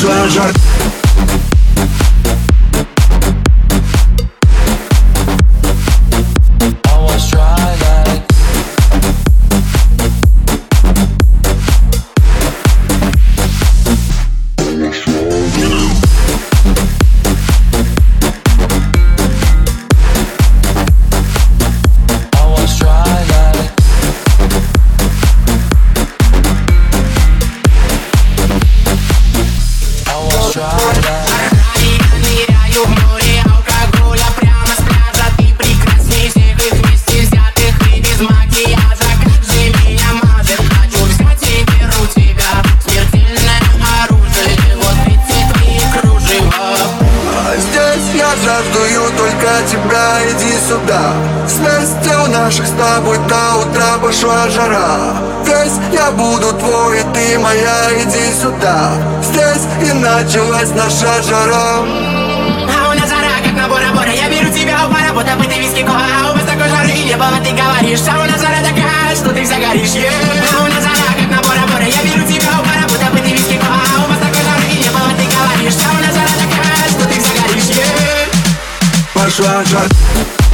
João Jorge. ждую только тебя, иди сюда. Сместил наших с тобой до утра пошла жара. Весь я буду твой, и ты моя, иди сюда. Здесь и началась наша жара. try, try.